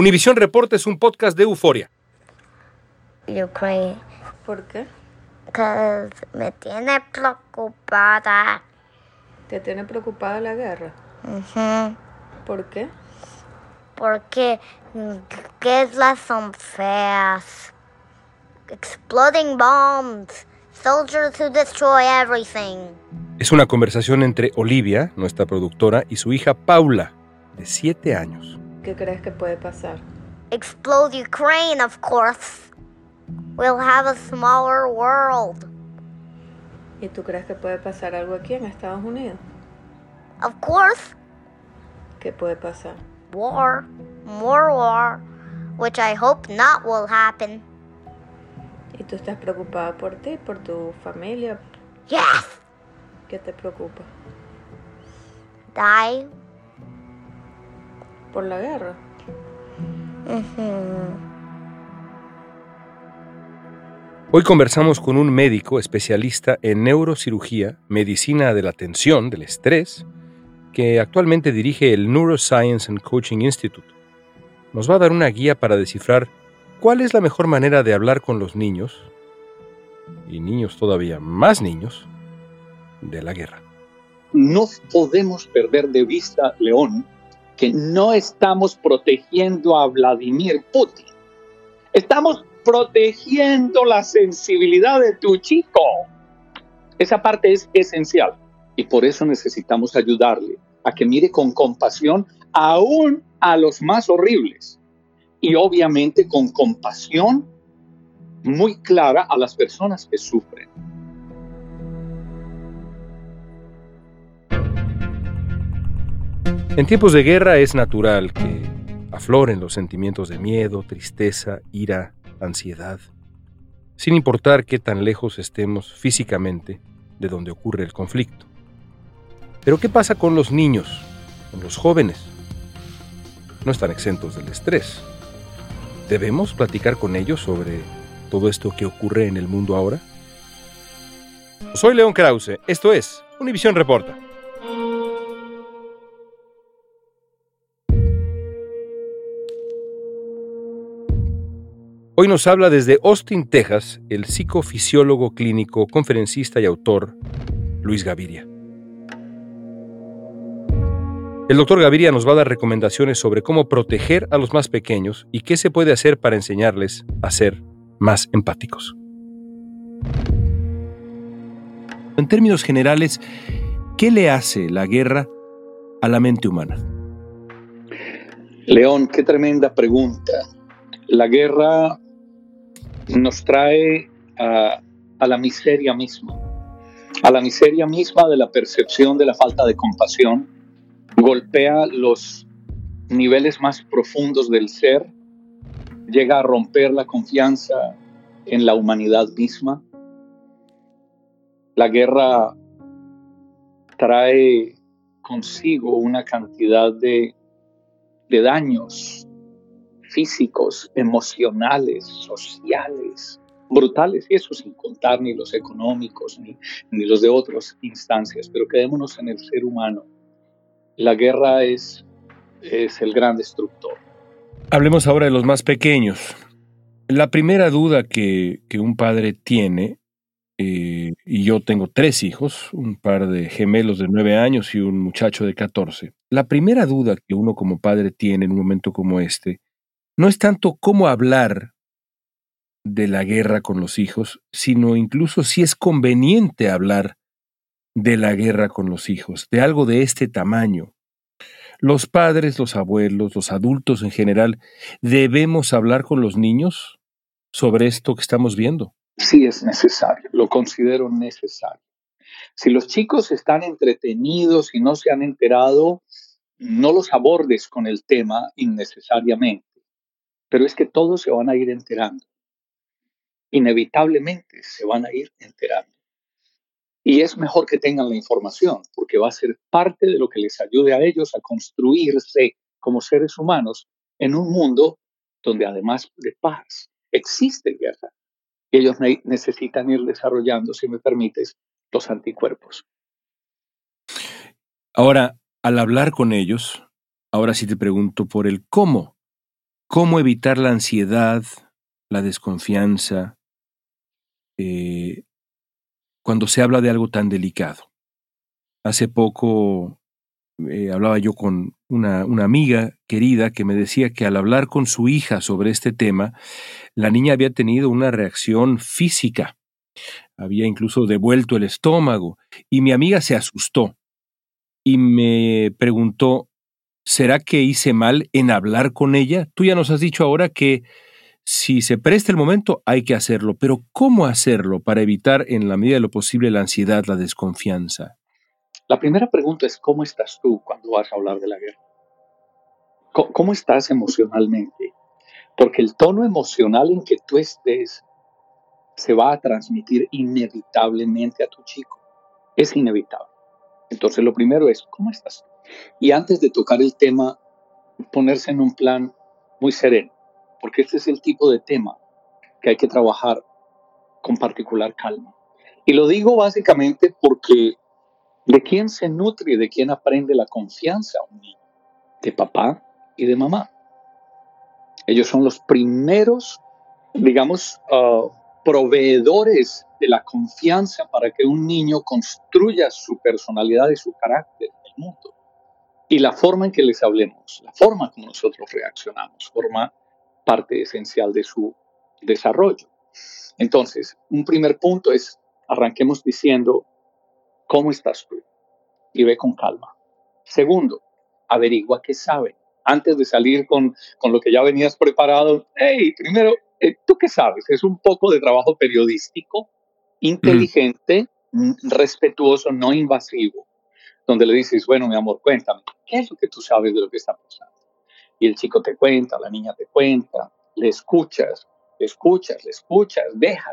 Univisión Reporta es un podcast de euforia. Ukraine. ¿Por qué? Because me tiene preocupada. ¿Te tiene preocupada la guerra? ¿Por qué? Porque guerras son feas. Exploding bombs. Soldiers who destroy everything. Es una conversación entre Olivia, nuestra productora, y su hija Paula, de 7 años. ¿Qué crees que puede pasar? Explode Ukraine, of course. We'll have a smaller world. ¿Y tú crees que puede pasar algo aquí en Estados Unidos? Of course, ¿Qué puede pasar? war. More war. Which I hope not will happen. ¿Y tú estás preocupada por ti, por tu familia? Yes! ¿Qué te preocupa? Die. ¿Por la guerra? Hoy conversamos con un médico especialista en neurocirugía, medicina de la atención, del estrés, que actualmente dirige el Neuroscience and Coaching Institute. Nos va a dar una guía para descifrar cuál es la mejor manera de hablar con los niños, y niños todavía más niños, de la guerra. no podemos perder de vista, León, que no estamos protegiendo a Vladimir Putin. Estamos protegiendo la sensibilidad de tu chico. Esa parte es esencial y por eso necesitamos ayudarle a que mire con compasión aún a los más horribles y obviamente con compasión muy clara a las personas que sufren. En tiempos de guerra es natural que afloren los sentimientos de miedo, tristeza, ira, ansiedad, sin importar qué tan lejos estemos físicamente de donde ocurre el conflicto. Pero ¿qué pasa con los niños, con los jóvenes? No están exentos del estrés. ¿Debemos platicar con ellos sobre todo esto que ocurre en el mundo ahora? Soy León Krause, esto es Univisión Reporta. Hoy nos habla desde Austin, Texas, el psicofisiólogo clínico, conferencista y autor Luis Gaviria. El doctor Gaviria nos va a dar recomendaciones sobre cómo proteger a los más pequeños y qué se puede hacer para enseñarles a ser más empáticos. En términos generales, ¿qué le hace la guerra a la mente humana? León, qué tremenda pregunta. La guerra nos trae a, la miseria misma, a la miseria misma de la percepción de la falta de compasión, golpea los niveles más profundos del ser, llega a romper la confianza en la humanidad misma. La guerra trae consigo una cantidad de daños físicos, emocionales, sociales, brutales, y eso sin contar ni los económicos ni, ni los de otras instancias, pero quedémonos en el ser humano. La guerra es, es el gran destructor. Hablemos ahora de los más pequeños. La primera duda que, que un padre tiene, eh, y yo tengo tres hijos, un par de gemelos de nueve años y un muchacho de 14, la primera duda que uno como padre tiene en un momento como este, no es tanto cómo hablar de la guerra con los hijos, sino incluso si es conveniente hablar de la guerra con los hijos, de algo de este tamaño. Los padres, los abuelos, los adultos en general, debemos hablar con los niños sobre esto que estamos viendo. Sí es necesario, lo considero necesario. Si los chicos están entretenidos y no se han enterado, no los abordes con el tema innecesariamente pero es que todos se van a ir enterando. Inevitablemente se van a ir enterando. Y es mejor que tengan la información, porque va a ser parte de lo que les ayude a ellos a construirse como seres humanos en un mundo donde además de paz existe guerra. Y ellos necesitan ir desarrollando, si me permites, los anticuerpos. Ahora, al hablar con ellos, ahora sí te pregunto por el cómo cómo evitar la ansiedad, la desconfianza, eh, cuando se habla de algo tan delicado. Hace poco eh, hablaba yo con una, una, amiga querida que me decía que al hablar con su hija sobre este tema, la niña había tenido una reacción física, había incluso devuelto el estómago, y mi amiga se asustó y me preguntó, ¿será que hice mal en hablar con ella? Tú ya nos has dicho ahora que si se presta el momento hay que hacerlo, pero ¿cómo hacerlo para evitar en la medida de lo posible la ansiedad, la desconfianza? La primera pregunta es, ¿cómo estás tú cuando vas a hablar de la guerra? ¿Cómo estás emocionalmente? Porque el tono emocional en que tú estés se va a transmitir inevitablemente a tu chico. Es inevitable. Entonces lo primero es, ¿cómo estás? Y antes de tocar el tema, ponerse en un plan muy sereno, porque este es el tipo de tema que hay que trabajar con particular calma. Y lo digo básicamente porque ¿De quién se nutre de quién aprende la confianza un niño? De papá y de mamá. Ellos son los primeros, digamos, ah, proveedores de la confianza para que un niño construya su personalidad y su carácter en el mundo. Y la forma en que les hablemos, la forma como nosotros reaccionamos, forma parte esencial de su desarrollo. Entonces, un primer punto es, arranquemos diciendo, ¿Cómo estás tú? Y ve con calma. Segundo, averigua qué sabe. Antes de salir con, con lo que ya venías preparado, hey, primero, eh, ¿tú qué sabes? Es un poco de trabajo periodístico, inteligente, mm, respetuoso, no invasivo, donde le dices, bueno, mi amor, cuéntame, ¿qué es lo que tú sabes de lo que está pasando? Y el chico te cuenta, la niña te cuenta, le escuchas, le escuchas, le escuchas, deja.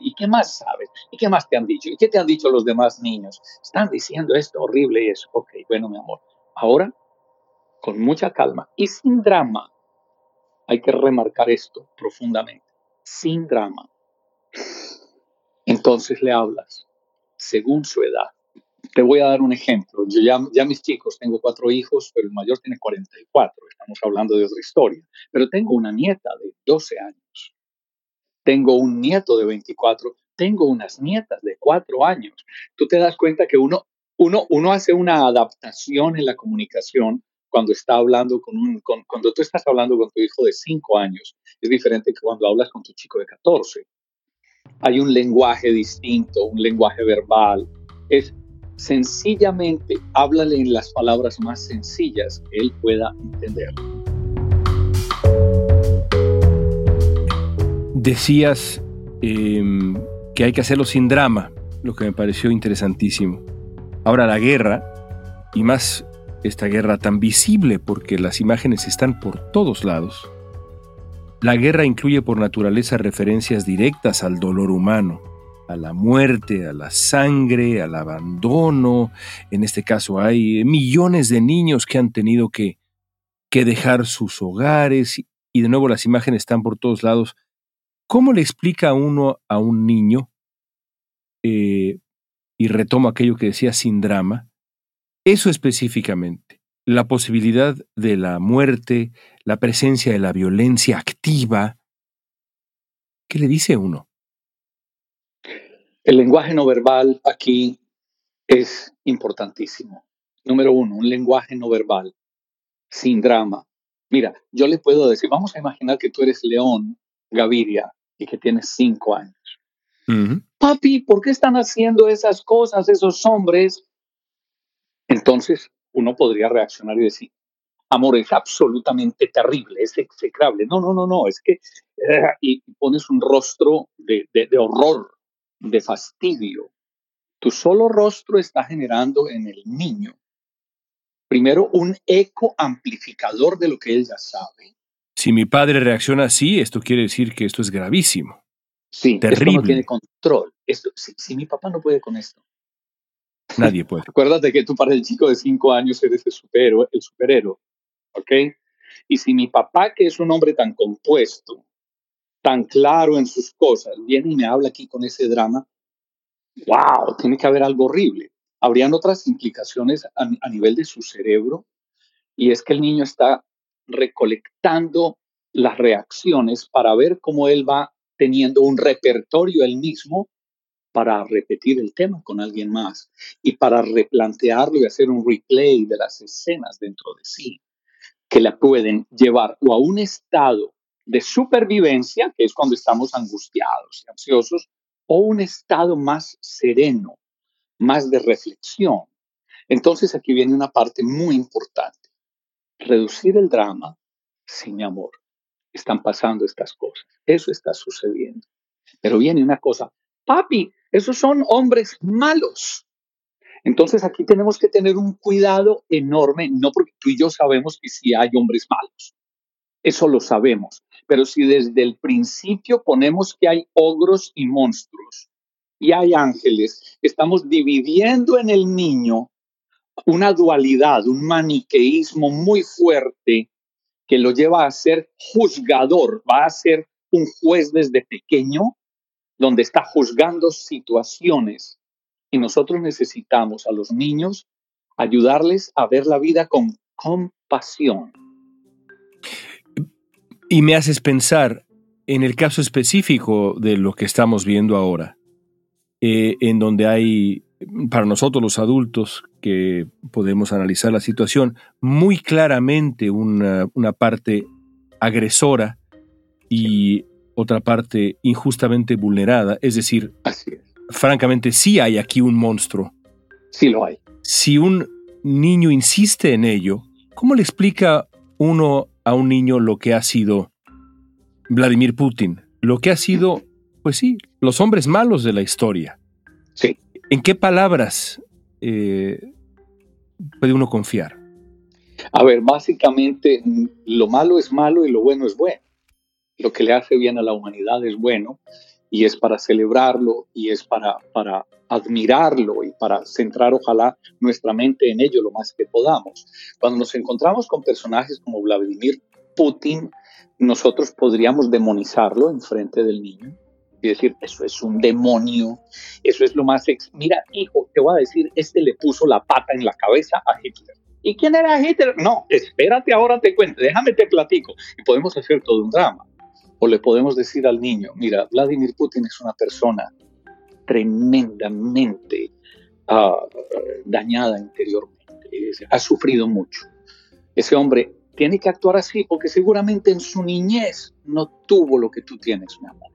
¿Y qué más sabes? ¿Y qué más te han dicho? ¿Y qué te han dicho los demás niños? Están diciendo esto horrible y eso. Ok, bueno, mi amor. Ahora, con mucha calma y sin drama, hay que remarcar esto profundamente. Sin drama. Entonces le hablas según su edad. Te voy a dar un ejemplo. Yo ya, ya mis chicos, tengo cuatro hijos, pero el mayor tiene 44. Estamos hablando de otra historia. Pero tengo una nieta de 12 años tengo un nieto de 24, tengo unas nietas de 4 años. Tú te das cuenta que uno, uno, uno hace una adaptación en la comunicación cuando está hablando con un, cuando tú estás hablando con tu hijo de 5 años. Es diferente que cuando hablas con tu chico de 14. Hay un lenguaje distinto, un lenguaje verbal. Es sencillamente háblale en las palabras más sencillas que él pueda entender. Decías em, que hay que hacerlo sin drama, lo que me pareció interesantísimo. Ahora la guerra, y más esta guerra tan visible porque las imágenes están por todos lados, la guerra incluye por naturaleza referencias directas al dolor humano, a la muerte, a la sangre, al abandono. En este caso hay millones de niños que han tenido que, que dejar sus hogares y de nuevo las imágenes están por todos lados ¿Cómo le explica uno a un niño, eh, y retomo aquello que decía sin drama, eso específicamente, la posibilidad de la muerte, la presencia de la violencia activa? ¿Qué le dice uno? El lenguaje no verbal aquí es importantísimo. Número uno, un lenguaje no verbal, sin drama. Mira, yo le puedo decir, vamos a imaginar que tú eres León Gaviria y que tienes cinco años. Papi, ¿por qué están haciendo esas cosas esos hombres? Entonces uno podría reaccionar y decir, amor, es absolutamente terrible, es execrable. No, no, no, no, es que... Eh, y pones un rostro de, de horror, de fastidio. Tu solo rostro está generando en el niño, primero, un eco amplificador de lo que él ya sabe si mi padre reacciona así, esto quiere decir que esto es gravísimo. Sí, Terrible. esto no tiene control. Esto, si, mi papá no puede con esto. Nadie puede. Acuérdate que tú para el chico de cinco años eres el superhéroe, el superhéroe, ¿ok? Y si mi papá, que es un hombre tan compuesto, tan claro en sus cosas, viene y me habla aquí con ese drama, wow, tiene que haber algo horrible. Habrían otras implicaciones a, nivel de su cerebro, y es que el niño está recolectando las reacciones para ver cómo él va teniendo un repertorio él mismo para repetir el tema con alguien más y para replantearlo y hacer un replay de las escenas dentro de sí que la pueden llevar o a un estado de supervivencia, que es cuando estamos angustiados y ansiosos, o un estado más sereno, más de reflexión. Entonces aquí viene una parte muy importante. Reducir el drama, sin amor. Están pasando estas cosas. Eso está sucediendo. Pero viene una cosa, papi, esos son hombres malos. Entonces aquí tenemos que tener un cuidado enorme, no porque tú y yo sabemos que sí hay hombres malos, eso lo sabemos, pero si desde el principio ponemos que hay ogros y monstruos y hay ángeles, estamos dividiendo en el niño una dualidad, un maniqueísmo muy fuerte que lo lleva a ser juzgador, va a ser un juez desde pequeño, donde está juzgando situaciones. Y nosotros necesitamos a los niños ayudarles a ver la vida con compasión. Y me haces pensar en el caso específico de lo que estamos viendo ahora, eh, en donde hay, para nosotros los adultos que podemos analizar la situación, muy claramente una, una parte agresora y otra parte injustamente vulnerada. Es decir, francamente sí hay aquí un monstruo. Sí lo hay. Si un niño insiste en ello, ¿cómo le explica uno a un niño lo que ha sido Vladimir Putin, lo que ha sido, pues sí, los hombres malos de la historia. Sí. ¿En qué palabras eh, puede uno confiar? A ver, básicamente lo malo es malo y lo bueno es bueno. Lo que le hace bien a la humanidad es bueno y es para celebrarlo y es para, para admirarlo y para centrar ojalá nuestra mente en ello lo más que podamos. Cuando nos encontramos con personajes como Vladimir Putin, nosotros podríamos demonizarlo en frente del niño y decir, eso es un demonio, eso es lo más... Ex Mira, hijo, te voy a decir, este le puso la pata en la cabeza a Hitler. ¿Y quién era Hitler? No, espérate, ahora te cuento, déjame te platico. Y podemos hacer todo un drama. O le podemos decir al niño, mira, Vladimir Putin es una persona tremendamente uh, dañada interiormente, ha sufrido mucho. Ese hombre tiene que actuar así porque seguramente en su niñez no tuvo lo que tú tienes, mi amor.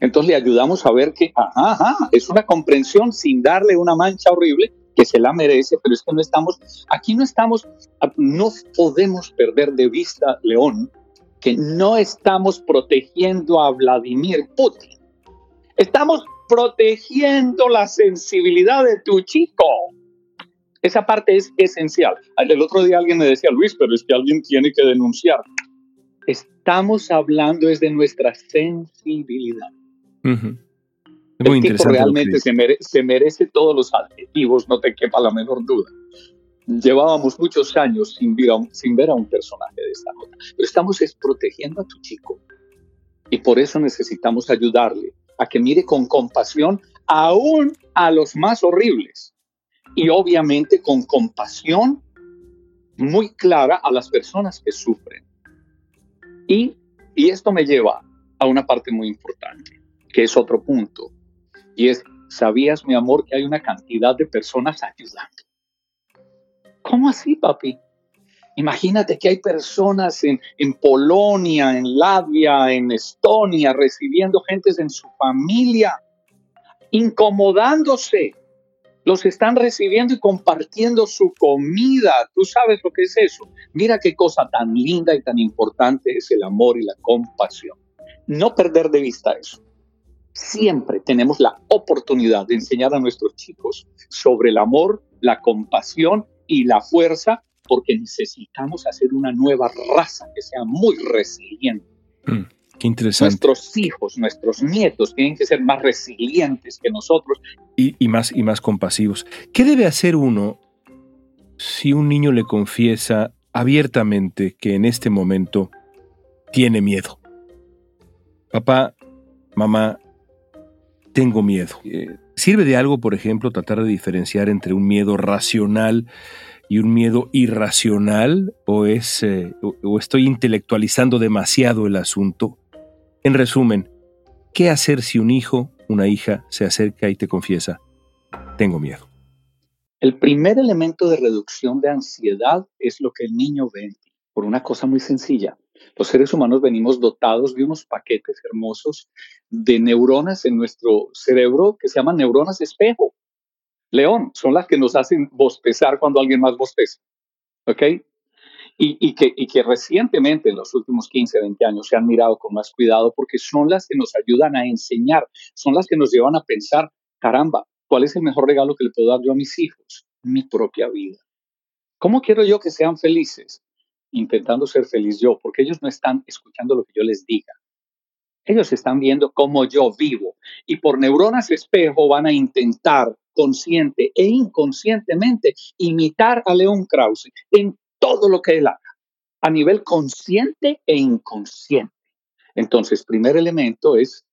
Entonces le ayudamos a ver que, ajá, ajá, es una comprensión sin darle una mancha horrible que se la merece, pero es que no estamos, aquí no estamos, no podemos perder de vista, León, que no estamos protegiendo a Vladimir Putin. Estamos protegiendo la sensibilidad de tu chico. Esa parte es esencial. El otro día alguien me decía, Luis, pero es que alguien tiene que denunciar. Estamos hablando es de nuestra sensibilidad. Muy interesante. realmente se, se merece todos los adjetivos, no te quepa la menor duda llevábamos muchos años sin ver, a un, personaje de esta nota, pero estamos es protegiendo a tu chico. Y por eso necesitamos ayudarle a que mire con compasión aún a los más horribles. Y obviamente con compasión muy clara a las personas que sufren. Y, y esto me lleva a una parte muy importante, que es otro punto. Y es, ¿sabías, mi amor, que hay una cantidad de personas ayudando? ¿Cómo así, papi? Imagínate que hay personas en, en, Polonia, en Latvia, en Estonia, recibiendo gentes en su familia, incomodándose. Los están recibiendo y compartiendo su comida. Tú sabes lo que es eso. Mira qué cosa tan linda y tan importante es el amor y la compasión. No perder de vista eso. Siempre tenemos la oportunidad de enseñar a nuestros chicos sobre el amor, la compasión y la fuerza porque necesitamos hacer una nueva raza que sea muy resiliente. Mm, qué interesante. Nuestros hijos, nuestros nietos tienen que ser más resilientes que nosotros. Y, y, más, y más compasivos. ¿Qué debe hacer uno si un niño le confiesa abiertamente que en este momento tiene miedo? Papá, mamá, tengo miedo. Eh, ¿Sirve de algo, por ejemplo, tratar de diferenciar entre un miedo racional y un miedo irracional o, es, eh, estoy intelectualizando demasiado el asunto? En resumen, ¿qué hacer si un hijo, una hija se acerca y te confiesa, tengo miedo? El primer elemento de reducción de ansiedad es lo que el niño ve por una cosa muy sencilla. Los seres humanos venimos dotados de unos paquetes hermosos de neuronas en nuestro cerebro que se llaman neuronas espejo. León, son las que nos hacen bostezar cuando alguien más bosteza. ¿Ok? Y, que, y que recientemente, en los últimos 15, 20 años, se han mirado con más cuidado porque son las que nos ayudan a enseñar, son las que nos llevan a pensar, caramba, ¿cuál es el mejor regalo que le puedo dar yo a mis hijos? Mi propia vida. ¿Cómo quiero yo que sean felices? Intentando ser feliz yo, porque ellos no están escuchando lo que yo les diga. Ellos están viendo cómo yo vivo y por neuronas espejo van a intentar consciente e inconscientemente imitar a León Krause en todo lo que él haga, a nivel consciente e inconsciente. Entonces, primer elemento es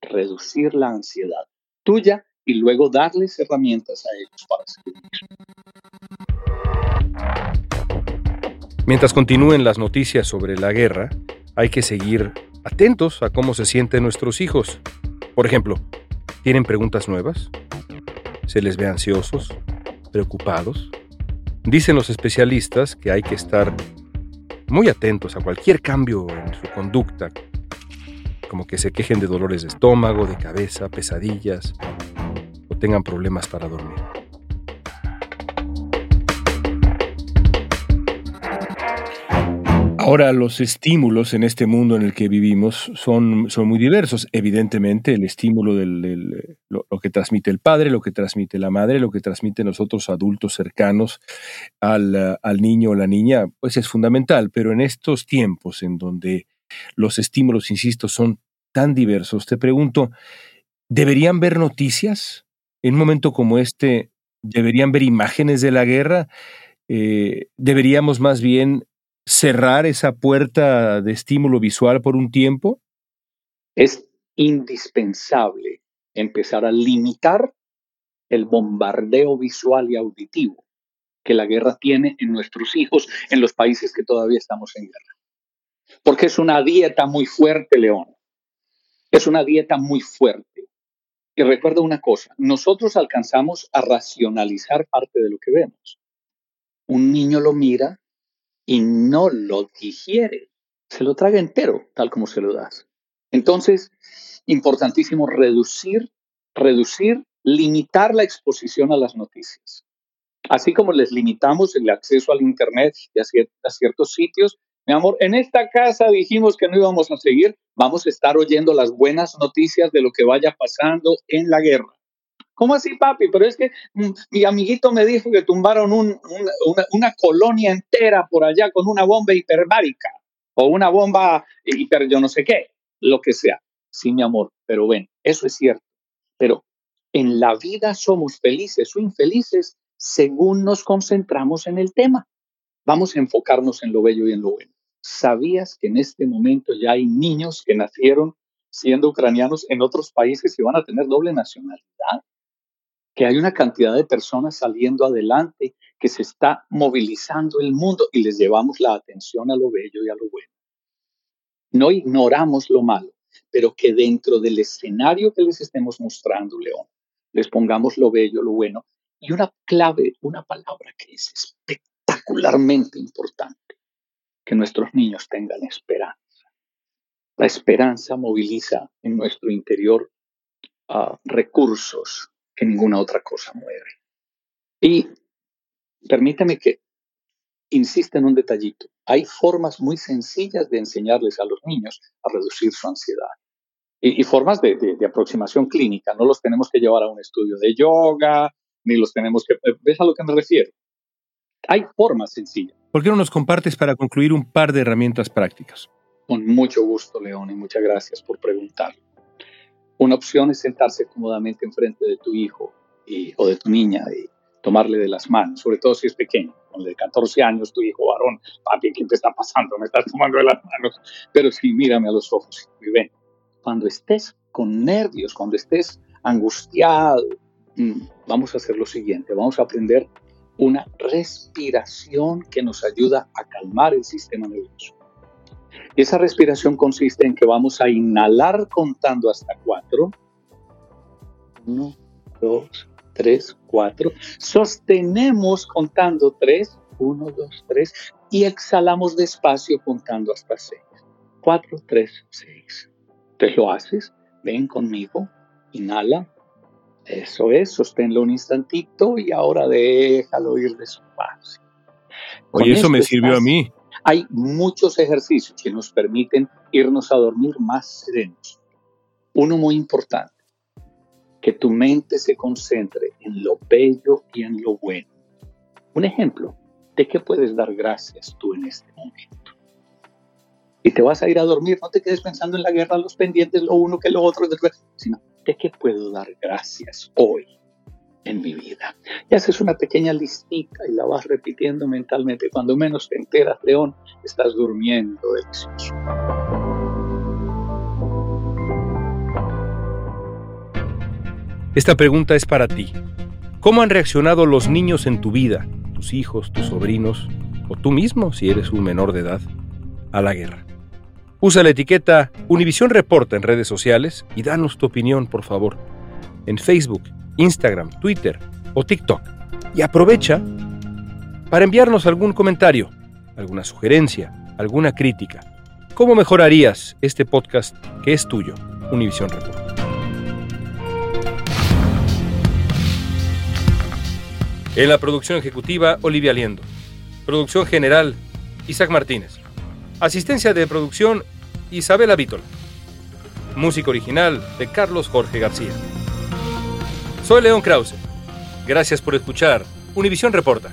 reducir la ansiedad tuya y luego darles herramientas a ellos para seguir. Mientras continúen las noticias sobre la guerra, hay que seguir atentos a cómo se sienten nuestros hijos. Por ejemplo, ¿tienen preguntas nuevas? ¿Se les ve ansiosos? ¿Preocupados? Dicen los especialistas que hay que estar muy atentos a cualquier cambio en su conducta, como que se quejen de dolores de estómago, de cabeza, pesadillas o tengan problemas para dormir. Ahora, los estímulos en este mundo en el que vivimos son, son muy diversos. Evidentemente, el estímulo del, lo, que transmite el padre, lo que transmite la madre, lo que transmite nosotros adultos cercanos al, al niño o la niña, pues es fundamental. Pero en estos tiempos en donde los estímulos, insisto, son tan diversos, te pregunto, ¿deberían ver noticias? En un momento como este, ¿deberían ver imágenes de la guerra? Eh, ¿Deberíamos más bien cerrar esa puerta de estímulo visual por un tiempo? Es indispensable empezar a limitar el bombardeo visual y auditivo que la guerra tiene en nuestros hijos en los países que todavía estamos en guerra. Porque es una dieta muy fuerte, León. Es una dieta muy fuerte. Y recuerda una cosa, nosotros alcanzamos a racionalizar parte de lo que vemos. Un niño lo mira y no lo digiere. Se lo traga entero, tal como se lo das. Entonces, importantísimo reducir, reducir, limitar la exposición a las noticias. Así como les limitamos el acceso al Internet y a, a ciertos sitios, mi amor, en esta casa dijimos que no íbamos a seguir, vamos a estar oyendo las buenas noticias de lo que vaya pasando en la guerra. ¿Cómo así, papi? Pero es que mm, mi amiguito me dijo que tumbaron una, colonia entera por allá con una bomba hiperbárica o una bomba hiper yo no sé qué, lo que sea. Sí, mi amor, pero ven, eso es cierto. Pero en la vida somos felices o infelices según nos concentramos en el tema. Vamos a enfocarnos en lo bello y en lo bueno. ¿Sabías que en este momento ya hay niños que nacieron siendo ucranianos en otros países y van a tener doble nacionalidad? Que hay una cantidad de personas saliendo adelante, que se está movilizando el mundo y les llevamos la atención a lo bello y a lo bueno. No ignoramos lo malo, pero que dentro del escenario que les estemos mostrando, León, les pongamos lo bello, lo bueno. Y una clave, una palabra que es espectacularmente importante, que nuestros niños tengan esperanza. La esperanza moviliza en nuestro interior ah, recursos, que ninguna otra cosa mueve. Y permítame que insista en un detallito. Hay formas muy sencillas de enseñarles a los niños a reducir su ansiedad. Y, formas de, de, aproximación clínica. No los tenemos que llevar a un estudio de yoga, ni los tenemos que... ¿Ves a lo que me refiero? Hay formas sencillas. ¿Por qué no nos compartes para concluir un par de herramientas prácticas? Con mucho gusto, León, y muchas gracias por preguntar. Una opción es sentarse cómodamente enfrente de tu hijo o de tu niña y tomarle de las manos, sobre todo si es pequeño, con de 14 años, tu hijo varón, papi, ¿qué te está pasando? Me estás tomando de las manos. Pero sí, mírame a los ojos y ven, cuando estés con nervios, cuando estés angustiado, mm, vamos a hacer lo siguiente, vamos a aprender una respiración que nos ayuda a calmar el sistema nervioso. Y esa respiración consiste en que vamos a inhalar contando hasta cuatro. Uno, dos, tres, cuatro. Sostenemos contando tres. Uno, dos, tres. Y exhalamos despacio contando hasta seis. Cuatro, tres, seis. Entonces lo haces. Ven conmigo. Inhala. Eso es, sosténlo un instantito y ahora déjalo ir despacio. Oye, eso me sirvió a mí. Hay muchos ejercicios que nos permiten irnos a dormir más serenos. Uno muy importante, que tu mente se concentre en lo bello y en lo bueno. Un ejemplo, ¿de qué puedes dar gracias tú en este momento? Y te vas a ir a dormir, no te quedes pensando en la guerra, los pendientes, lo uno que lo otro, sino ¿de qué puedo dar gracias hoy en mi vida? Y haces una pequeña listita y la vas repitiendo mentalmente. Cuando menos te enteras, León, estás durmiendo delicioso. Esta pregunta es para ti. ¿Cómo han reaccionado los niños en tu vida, tus hijos, tus sobrinos, o tú mismo, si eres un menor de edad, a la guerra? Usa la etiqueta Univisión Reporta en redes sociales y danos tu opinión, por favor, en Facebook, Instagram, Twitter o TikTok. Y aprovecha para enviarnos algún comentario, alguna sugerencia, alguna crítica. ¿Cómo mejorarías este podcast que es tuyo, Univisión Reporta? En la producción ejecutiva, Olivia Liendo. Producción general, Isaac Martínez. Asistencia de producción, Isabela Vítola. Música original de Carlos Jorge García. Soy León Krause. Gracias por escuchar Univisión Reporta.